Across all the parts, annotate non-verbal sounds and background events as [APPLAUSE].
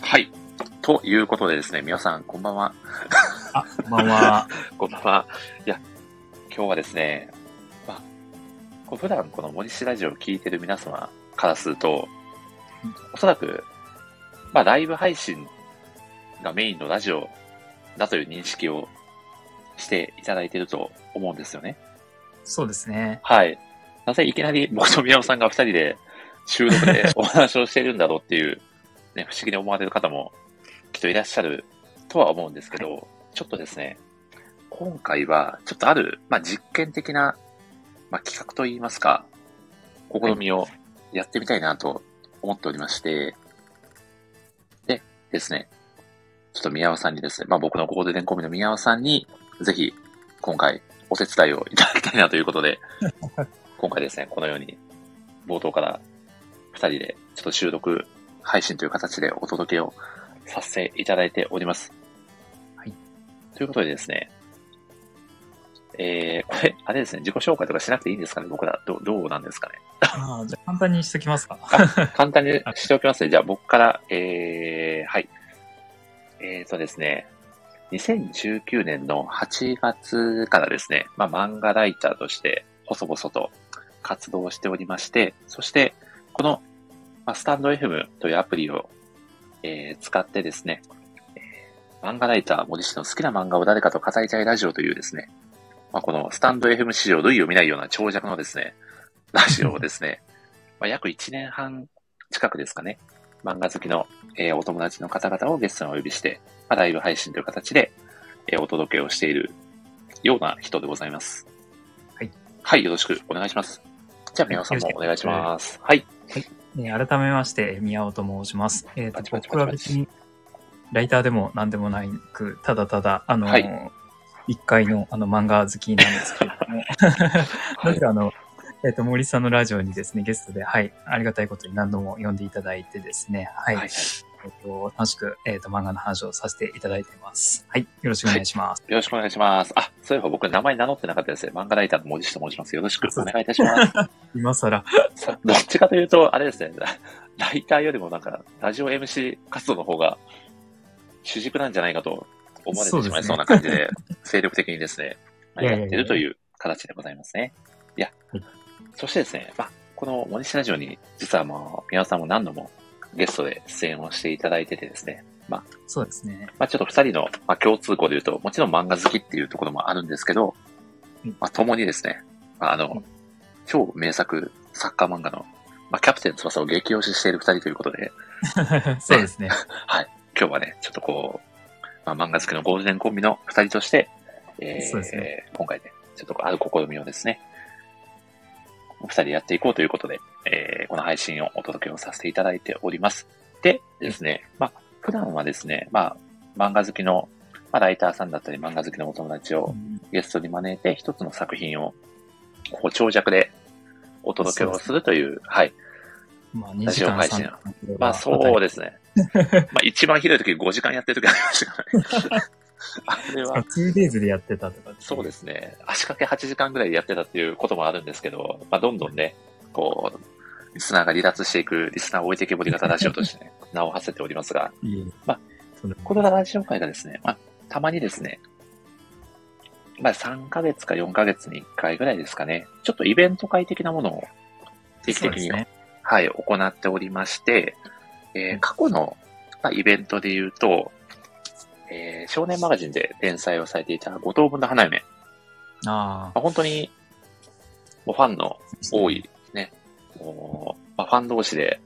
はい。ということでですね、皆さん、こんばんは。あ、こんばんは。[LAUGHS] こんばんは。いや、今日はですね、まあ、こう普段この森氏ラジオを聞いてる皆様からすると、おそらく、まあ、ライブ配信がメインのラジオだという認識をしていただいていると思うんですよね。そうですね。はい。なぜいきなり僕と宮尾さんが二人で収録でお話をしているんだろうっていう、ね、不思議に思われる方もきっといらっしゃるとは思うんですけど、ちょっとですね、今回はちょっとある、まあ、実験的な、まあ、企画といいますか、試みをやってみたいなと思っておりまして、でですね、ちょっと宮尾さんにですね、まあ、僕のゴールデンコンビの宮尾さんに、ぜひ今回お手伝いをいただきたいなということで、[LAUGHS] 今回ですね、このように冒頭から二人でちょっと収録配信という形でお届けをさせていただいております。はい。ということでですね、えー、これ、あれですね、自己紹介とかしなくていいんですかね僕ら、どう、どうなんですかね？あーじゃあ簡単にしときますか。簡単にしておきますね。じゃあ僕から、えー、はい。えーとですね、2019年の8月からですね、まあ漫画ライターとして細々と活動しておりまして、そしてこの、まあ、スタンド FM というアプリを、えー使ってですね、えー漫画ライター森氏の好きな漫画を誰かと語りたいラジオというですね、まあ、このスタンド FM 史上類を見ないような長尺のですね、[LAUGHS] ラジオをですね、まあ、約1年半近くですかね、漫画好きの、えーお友達の方々をゲストにお呼びして、まあ、ライブ配信という形で、えーお届けをしているような人でございます。はい。はい、よろしくお願いします。じゃあ、宮尾さんもお願いします。はい。えー改めまして、宮尾と申します。えっ、とパチ、パチ僕は別に、ライターでも何でもないく、ただただ、あのーはい。一階のあの漫画好きなんですけれども、[LAUGHS] はないぜかあの、えっ、と、森さんのラジオにですね、ゲストで、はい、ありがたいことに何度も呼んでいただいてですね、はい、はいえっ、と、楽しく、えっ、と、漫画の話をさせていただいています。はい、よろしくお願いします。よろしくお願いします。あ、そういえば僕名前名乗ってなかったですね。漫画ライターの森下と申します。よろしくお願いいたします。[LAUGHS] 今更、さどっちかというと、あれですね、ラライターよりもなんか、ラジオ MC 活動の方が主軸なんじゃないかと思われてしまいそうな感じで、精力的にですね、やってるという形でございますね。いやはい、そしてですね、まあ、この森下ラジオに、実はまあ、宮尾さんも何度もゲストで出演をしていただいててですね、まあ、そうですね。まあ、ちょっと二人の、まあ、共通項で言うと、もちろん漫画好きっていうところもあるんですけどうん、まあ、共にですね、まあ、あの、うん。超名作サッカー漫画の、まあ、キャプテン翼を激推ししている二人ということで、[LAUGHS] そうですね。[LAUGHS] 今日はね、ちょっとこう、まあ、漫画好きのゴールデンコンビの二人として、えーそうですね。今回ね、ちょっとある試みをですね、お二人でやっていこうということで、えーこの配信をお届けをさせていただいております。でですね、まあ、普段はですね、まあ、漫画好きの、まあ、ライターさんだったり漫画好きのお友達をうんゲストに招いて一つの作品を、こう長尺でお届けをするという、はい。まあ、2ラ時間ジオ配信3分まあそうですね。まあ一番ひどい時5時間やってる時ありましたからね。[LAUGHS] あれは、2days でやってたとか。そうですね。足掛け8時間ぐらいでやってたっていうこともあるんですけど、まあどんどんね、こう、リスナーが離脱していく、リスナー置いてけぼり型ラジオとしてね、[LAUGHS] 名を馳せておりますが。まあこのラジオ会がですね、まあ、たまにですね、まあ3ヶ月か4ヶ月に1回ぐらいですかね、ちょっとイベント会的なものを定期的に、ね。はい、行っておりまして、えー過去の、まあ、イベントで言うと、えー少年マガジンで連載をされていた五等分の花嫁、あまあ、本当に、もうファンの多い、ね、もう、まあ、ファン同士で、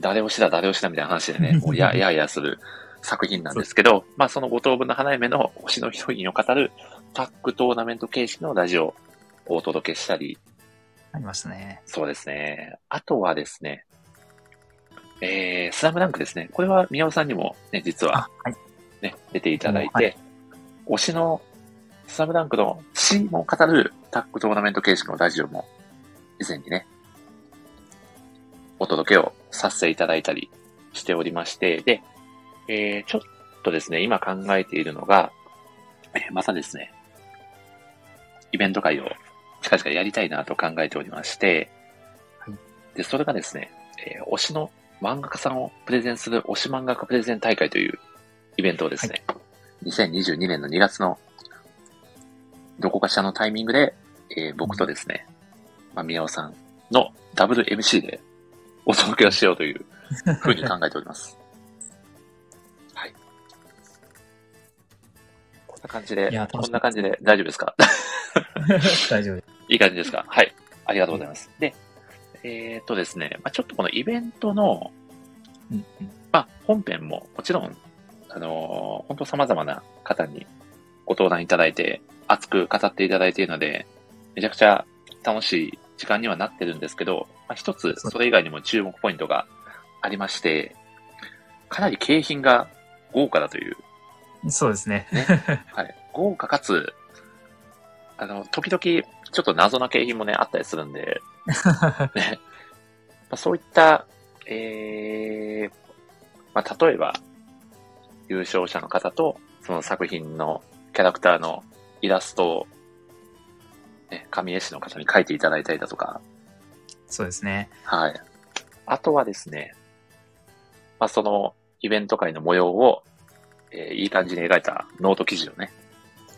誰推しだ、誰推しだみたいな話でね、[LAUGHS] もうや、ややする作品なんですけど、まあ、その五等分の花嫁の推しのヒロインを語るタッグトーナメント形式のラジオをお届けしたり、あ、ありましたね。そうですね。あとはですね、えー、スラムダンクですね。これは宮尾さんにもね、実はあ、はい。ね、出ていただいて、はい推しのスラムダンクのチームを語るタッグトーナメント形式のラジオも以前にね、お届けをさせていただいたりしておりまして、で、えー、ちょっとですね、今考えているのが、えーまたですね、イベント会を近々やりたいなと考えておりまして、で、それがですね、えー推しの漫画家さんをプレゼンする推し漫画家プレゼン大会というイベントをですね、2022年の2月のどこかしらのタイミングで、えー僕とですね、まあ、宮尾さんのダブル MC でお届けをしようというふうに考えております。はい。こんな感じでこんな感じで大丈夫ですか？[LAUGHS] 大丈夫です。いい感じですか？はい。ありがとうございます。で、えーっとですね、まあ、ちょっとこのイベントの、うんうんまあ、本編ももちろん、あのー本当様々な方にご登壇いただいて、熱く語っていただいているので、めちゃくちゃ楽しい時間にはなってるんですけど、まあ、一つそれ以外にも注目ポイントがありまして、かなり景品が豪華だという、そうですね。[LAUGHS] はい、豪華かつ、あの、時々ちょっと謎な景品もね、あったりするんで、[LAUGHS] ね。まあ、そういった、えー、まあ、例えば、優勝者の方と、その作品のキャラクターのイラストを、ね、紙絵師の方に描いていただいたりだとか、そうですね。はい。あとはですね、まあ、そのイベント会の模様を、えーいい感じに描いたノート記事をね、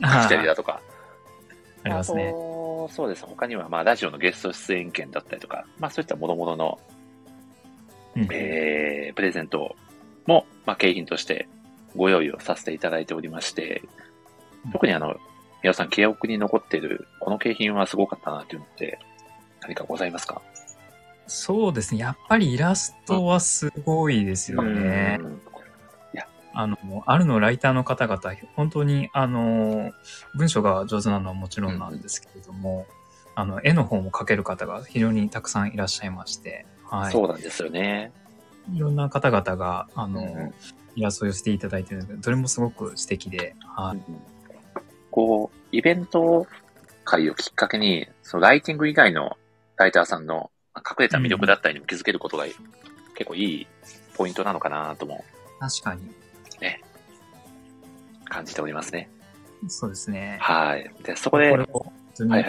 書いたりだとか、ありますね。そうです。他には、まあ、ラジオのゲスト出演権だったりとか、まあ、そういった諸々の、うんえー、プレゼントも、まあ、景品としてご用意をさせていただいておりましてうん、特にあの、皆さん記憶に残っている、この景品はすごかったなというのって、何かございますか？そうですね。やっぱりイラストはすごいですよね。うんあの、あるのライターの方々、本当に、あの、文章が上手なのはもちろんなんですけれども、あの、絵の方も描ける方が非常にたくさんいらっしゃいまして、はい。そうなんですよね。いろんな方々が、あの、うんうんイラストを寄せていただいているので、どれもすごく素敵で、はい。こう、イベント会をきっかけに、そのライティング以外のライターさんのまあ隠れた魅力だったりにも気づけることが結構いいポイントなのかなとも確かに。感じておりますね。そうですね。はい。で、そこで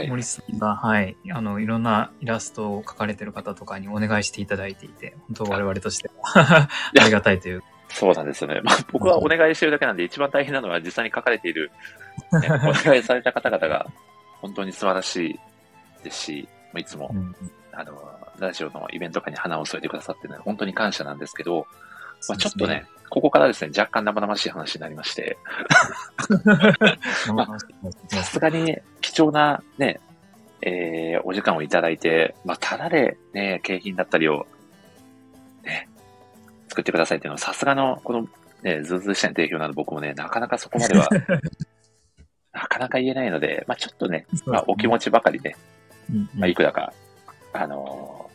森さんが、はい、あの、いろんなイラストを描かれてる方とかにお願いしていただいていて、本当我々としては [LAUGHS] ありがたいという。そうなんですよね。まあ、僕はお願いしてるだけなんで、一番大変なのは実際に書かれている、ね、[LAUGHS] お願いされた方々が本当に素晴らしいですし、もういつもう、ん。あの、ラジオのイベント会に花を添えてくださってるので、本当に感謝なんですけど、まあ、ちょっとね、ここからですね、若干生々しい話になりまして、[LAUGHS] さすがに貴重なね、えー、お時間をいただいて、まあ、ただでね、景品だったりを、ね、作ってくださいっていうのは、さすがの、この、ね、ずうずうしさ定評の僕もね、なかなかそこまでは、[LAUGHS] なかなか言えないので、まあ、ちょっとね、まあ、お気持ちばかりね、うんうんまあ、いくらか、あのー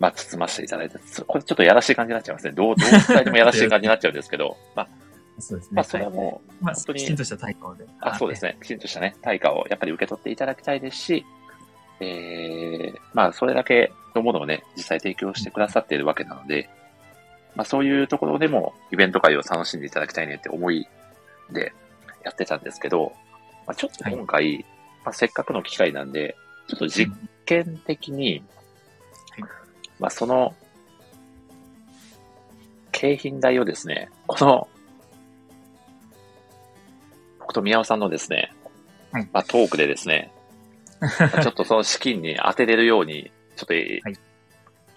まあ、包ませていただいて、つこれちょっとやらしい感じになっちゃいますね。どう、どう伝えてもやらしい感じになっちゃうんですけど、[LAUGHS] まあ、そうですね。まあ、それはもう、まあ、本当にきちんとした対抗で。あ、そうですね。きちんとしたね、対価をやっぱり受け取っていただきたいですし、えー、まあ、それだけのものをね、実際提供してくださっているわけなので、まあ、そういうところでも、イベント会を楽しんでいただきたいねって思いでやってたんですけど、まあ、ちょっと今回、まあ、せっかくの機会なんで、ちょっと実験的に、はい。まあ、その、景品代をですね、この、僕と宮尾さんのですね、はい。まあ、トークでですね、まあ [LAUGHS] ちょっとその資金に当てれるように、ちょっと、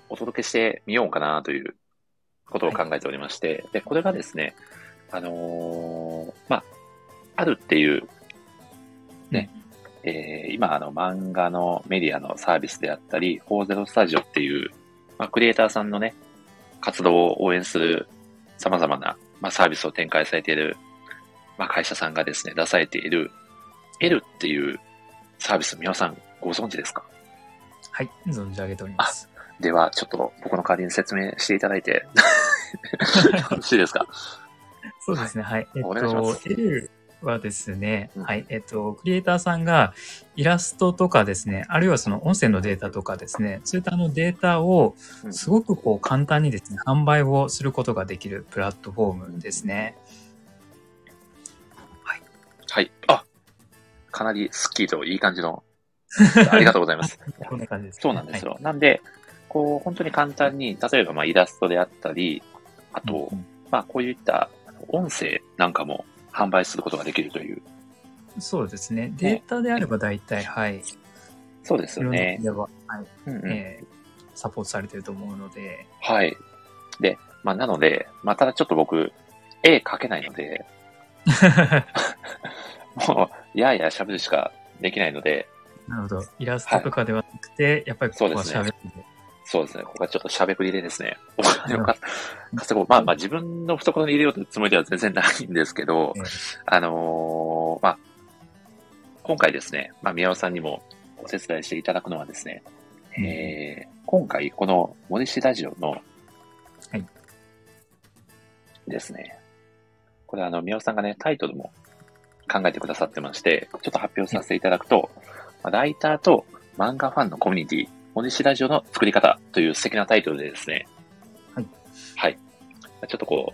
お届けしてみようかなということを考えておりまして、で、これがですね、あのーまあ、あるっていう、ね、えー今、あの、漫画のメディアのサービスであったり、40スタジオっていう、まあ、クリエイターさんのね、活動を応援する様々な、まあ、サービスを展開されている、まあ、会社さんがですね、出されている、L っていうサービス、皆さんご存知ですか？はい、存じ上げております。では、ちょっと僕の代わりに説明していただいて、[LAUGHS] よろしいですか？そうですね、はい。えっお願いしまと、す L はですね、うんはい、えっと、クリエイターさんがイラストとかですね、あるいはその音声のデータとかですね、そういったあのデータをうんすごくこう簡単にですね、販売をすることができるプラットフォームですね。はい。あ、かなりスッキリといい感じの [LAUGHS] ありがとうございます。こんな感じです、そうなんですよ。なんで、こう、本当に簡単に、例えばまあイラストであったり、あはい。とう、んまあこういった音声なんかも販売することができるという。そうですね。データであれば大体、はい。そうですよねは、はいうんうんえーサポートされてると思うので、はい。で、まあなので、まあただちょっと僕、絵描けないので、[LAUGHS] もう、やーやー喋るしかできないので、なるほど。イラストとかではなくて、やっぱりここはそうです喋って、そうですね。ここはちょっとしゃべくりでですね、お金をか稼ごう。まあまあ自分の懐に入れようというつもりでは全然ないんですけどえ、ーあのーまあ、今回ですね、まあ宮尾さんにもお手伝いしていただくのはですね、うん。えー今回この森氏ラジオの、はい。ですね、これあの宮尾さんがね、タイトルも考えてくださってまして、ちょっと発表させていただくと、まあライターと漫画ファンのコミュニティ、森氏ラジオの作り方という素敵なタイトルでですね、はい。はい。ちょっとこ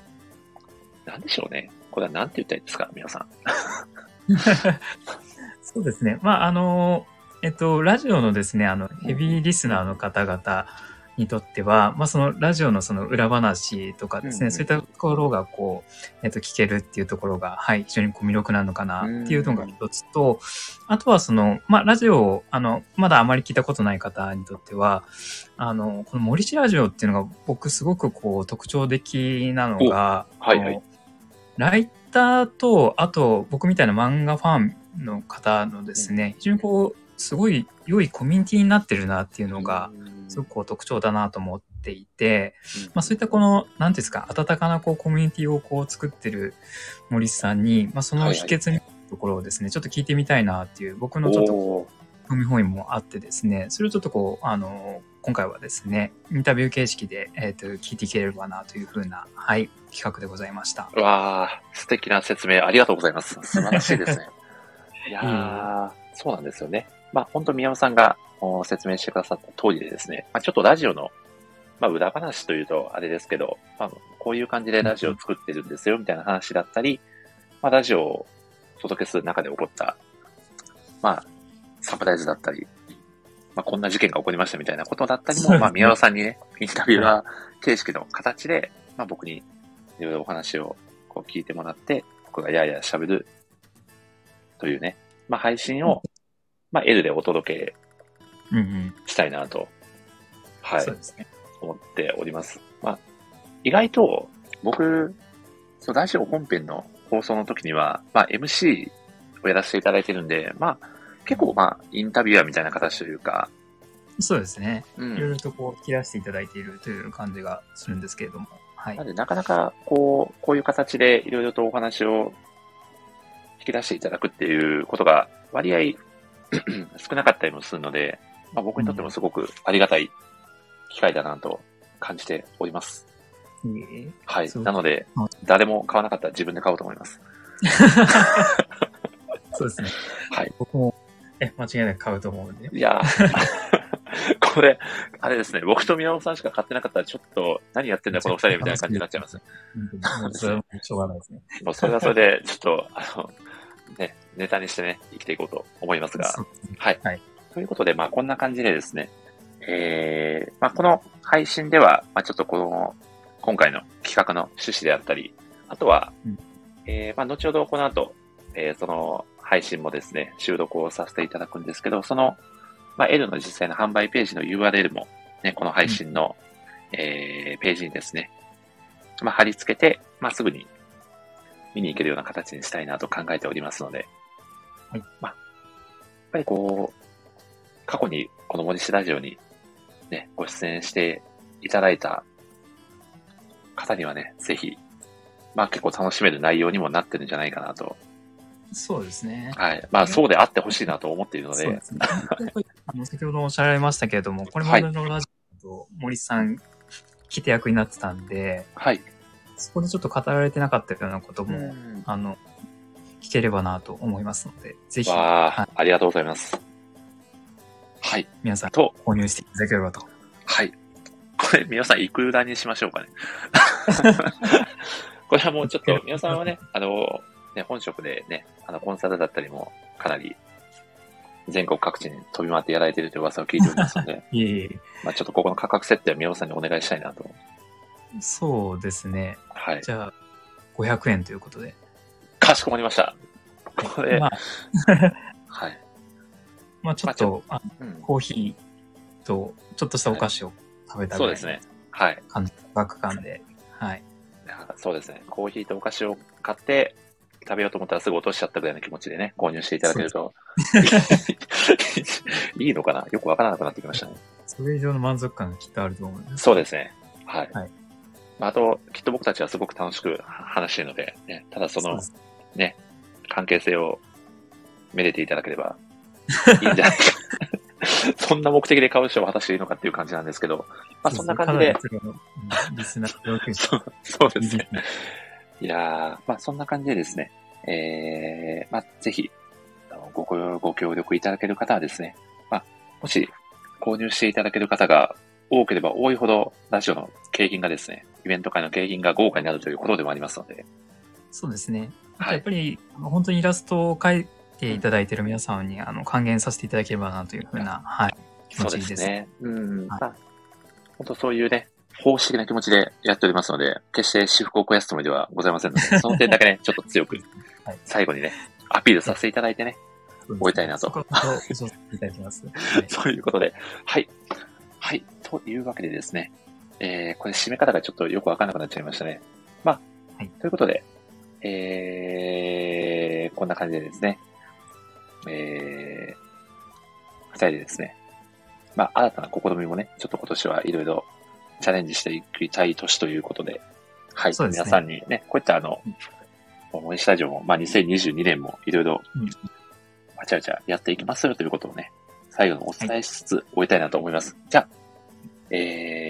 う、なんでしょうね。これはなんて言ったらいいですか、皆さん。[LAUGHS] そうですね。まあ、あの、えっと、ラジオのですね、あの、ヘビーリスナーの方々にとっては、まあ、そのラジオのその裏話とかですね、うんうん。そういったところがこう、えっと、聞けるっていうところが、はい、非常にこう魅力なのかなっていうのが一つと、あとはその、まあ、ラジオを、あの、まだあまり聞いたことない方にとっては、あの、この森市ラジオっていうのが僕すごくこう特徴的なのが、はいはい。ライターと、あと僕みたいな漫画ファンの方のですね、非常にこう、すごい良いコミュニティになってるなっていうのが、すごくこう特徴だなと思っていて、まあそういったこの、なんですか、温かなこうコミュニティをこう作ってる森さんに、まあその秘訣のところをですね、ちょっと聞いてみたいなっていう、僕のちょっと興味本位もあってですね、それをちょっとこう、あの、今回はですね、インタビュー形式で、えっ、と、聞いていければなというふうな、はい、企画でございました。うわあ、素敵な説明ありがとうございます。素晴らしいですね。[LAUGHS] いやー、そうなんですよね。まあ本当宮尾さんがお説明してくださった通りでですね、まあちょっとラジオの、まあ裏話というとあれですけど、まあこういう感じでラジオを作ってるんですよみたいな話だったり、まあラジオをお届けする中で起こった、まあサプライズだったり、まあこんな事件が起こりましたみたいなことだったりも、まあ宮尾さんにね、インタビュアー形式の形で、まあ僕にいろいろお話をこう聞いてもらって、僕がやや喋るというね、まあ配信を、まあ L でお届けうんうん。したいなと、はいそう、ですね。思っております。まあ、意外と僕、そのラジオ本編の放送の時には、まあ MC をやらせていただいてるんで、まあ結構まあインタビュアーみたいな形というか、そうですね。うん。いろいろとこう、引き出していただいているという感じがするんですけれども。はいなん。でなかなかこう、こういう形でいろいろとお話を引き出していただくっていうことが割合 [CLEARS THROAT] 少なかったりもするので、まあ僕にとってもすごくありがたい機会だなと感じております。いえいえはい。なのではい、誰も買わなかったら自分で買おうと思います。[LAUGHS] そうですね。はい。僕も、え、間違いなく買うと思うんで。いやー [LAUGHS] これ、あれですね、僕と宮尾さんしか買ってなかったら、ちょっと、何やってんだ、この二人みたいな感じになっちゃいます。[LAUGHS] うそれはしょうがないですね。もうそれはそれで、ちょっと、あの、ね、ネタにしてね、生きていこうと思いますが。はい。はいということで、まあ、こんな感じでですね、えー、まあ、この配信では、まあ、ちょっとこの、今回の企画の趣旨であったり、あとは、うんえー、まあ、後ほどこの後、えー、その配信もですね、収録をさせていただくんですけど、その、まあ、L の実際の販売ページの URL も、ね、この配信の、えー、ページにですね、まあ、貼り付けて、まあ、すぐに見に行けるような形にしたいなと考えておりますので、はい。まあ、やっぱりこう、過去にこの森氏ラジオにね、ご出演していただいた方にはね、ぜひ、まあ結構楽しめる内容にもなってるんじゃないかなと。そうですね。はい。まあそうであってほしいなと思っているのでそうで、すね。先ほど [LAUGHS] おっしゃられましたけれども、これまでのラジオと森さん、来て役になってたんで、はい。そこでちょっと語られてなかったようなことも、うんあの、聞ければなと思いますので、ぜひ、はい、ありがとうございます。はい。皆さんと、購入していただければと。はい。これ、皆さんいくらにしましょうかね。[LAUGHS] これはもうちょっと、皆さんはね、あの、ね、本職でね、あの、コンサルだったりもかなり全国各地に飛び回ってやられているという噂を聞いておりますので、[LAUGHS] いえいえ。まあちょっとここの価格設定は宮尾さんにお願いしたいなと。そうですね。はい。じゃあ、500円ということで。かしこまりました。これ、まあ、[LAUGHS] はい。まあちょっと、あうん、コーヒーと、ちょっとしたお菓子を食べたぐらいのそうですね。はい。感じ、価格感で。はい。そうですね。コーヒーとお菓子を買って、食べようと思ったらすぐ落としちゃったぐらいの気持ちでね、購入していただけると、[LAUGHS] いいのかな？よくわからなくなってきましたね。それ以上の満足感がきっとあると思います。そうですね。はい。はいまあ、あと、きっと僕たちはすごく楽しく話しているので、ね、ただそのね、関係性をめでていただければ [LAUGHS] いいんじゃないか。[LAUGHS] そんな目的で買う人は果たしていいのかっていう感じなんですけど、まあそんな感じで、リスナー [LAUGHS] そうそうですね。ね。いやー、まあそんな感じでですね、えー、まあぜひ、ごご協力いただける方はですね、まあもし購入していただける方が多ければ多いほど、ラジオの景品がですね、イベント会の景品が豪華になるということでもありますので、そうですね。やっぱり、本当にイラストを描いていただいている皆さんに、あの、還元させていただければなというふうな、はい、気持ちです。ですね。うん。はいまあ、本当そういうね、奉仕的な気持ちでやっておりますので、決して私服を肥やすつもりではございませんので、[LAUGHS] その点だけね、ちょっと強くはい、最後にね、アピールさせていただいてね、終えたいなと [LAUGHS] そういうことで、はい。はい。というわけでですね、えー、これ締め方がちょっとよくわからなくなっちゃいましたね。まあ、はい。ということで、えー、こんな感じでですね、えー、二人でですね、まあ、新たな試みもね、ちょっと今年はいろいろチャレンジしていきたい年ということで、はい。ね。皆さんにね、こういったあの、思いスタジオも、まあ、2022年もいろいろうん。わちゃわちゃやっていきますよということをね、最後にお伝えしつつ終えたいなと思います。じゃあ、えー、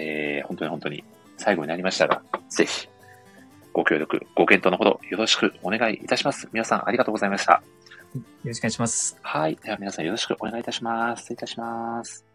本当に本当に最後になりましたが、ぜひ、ご協力、ご検討のほどよろしくお願いいたします。皆さんありがとうございました。よろしくお願いします。はい。では皆さんよろしくお願いいたします。失礼いたします。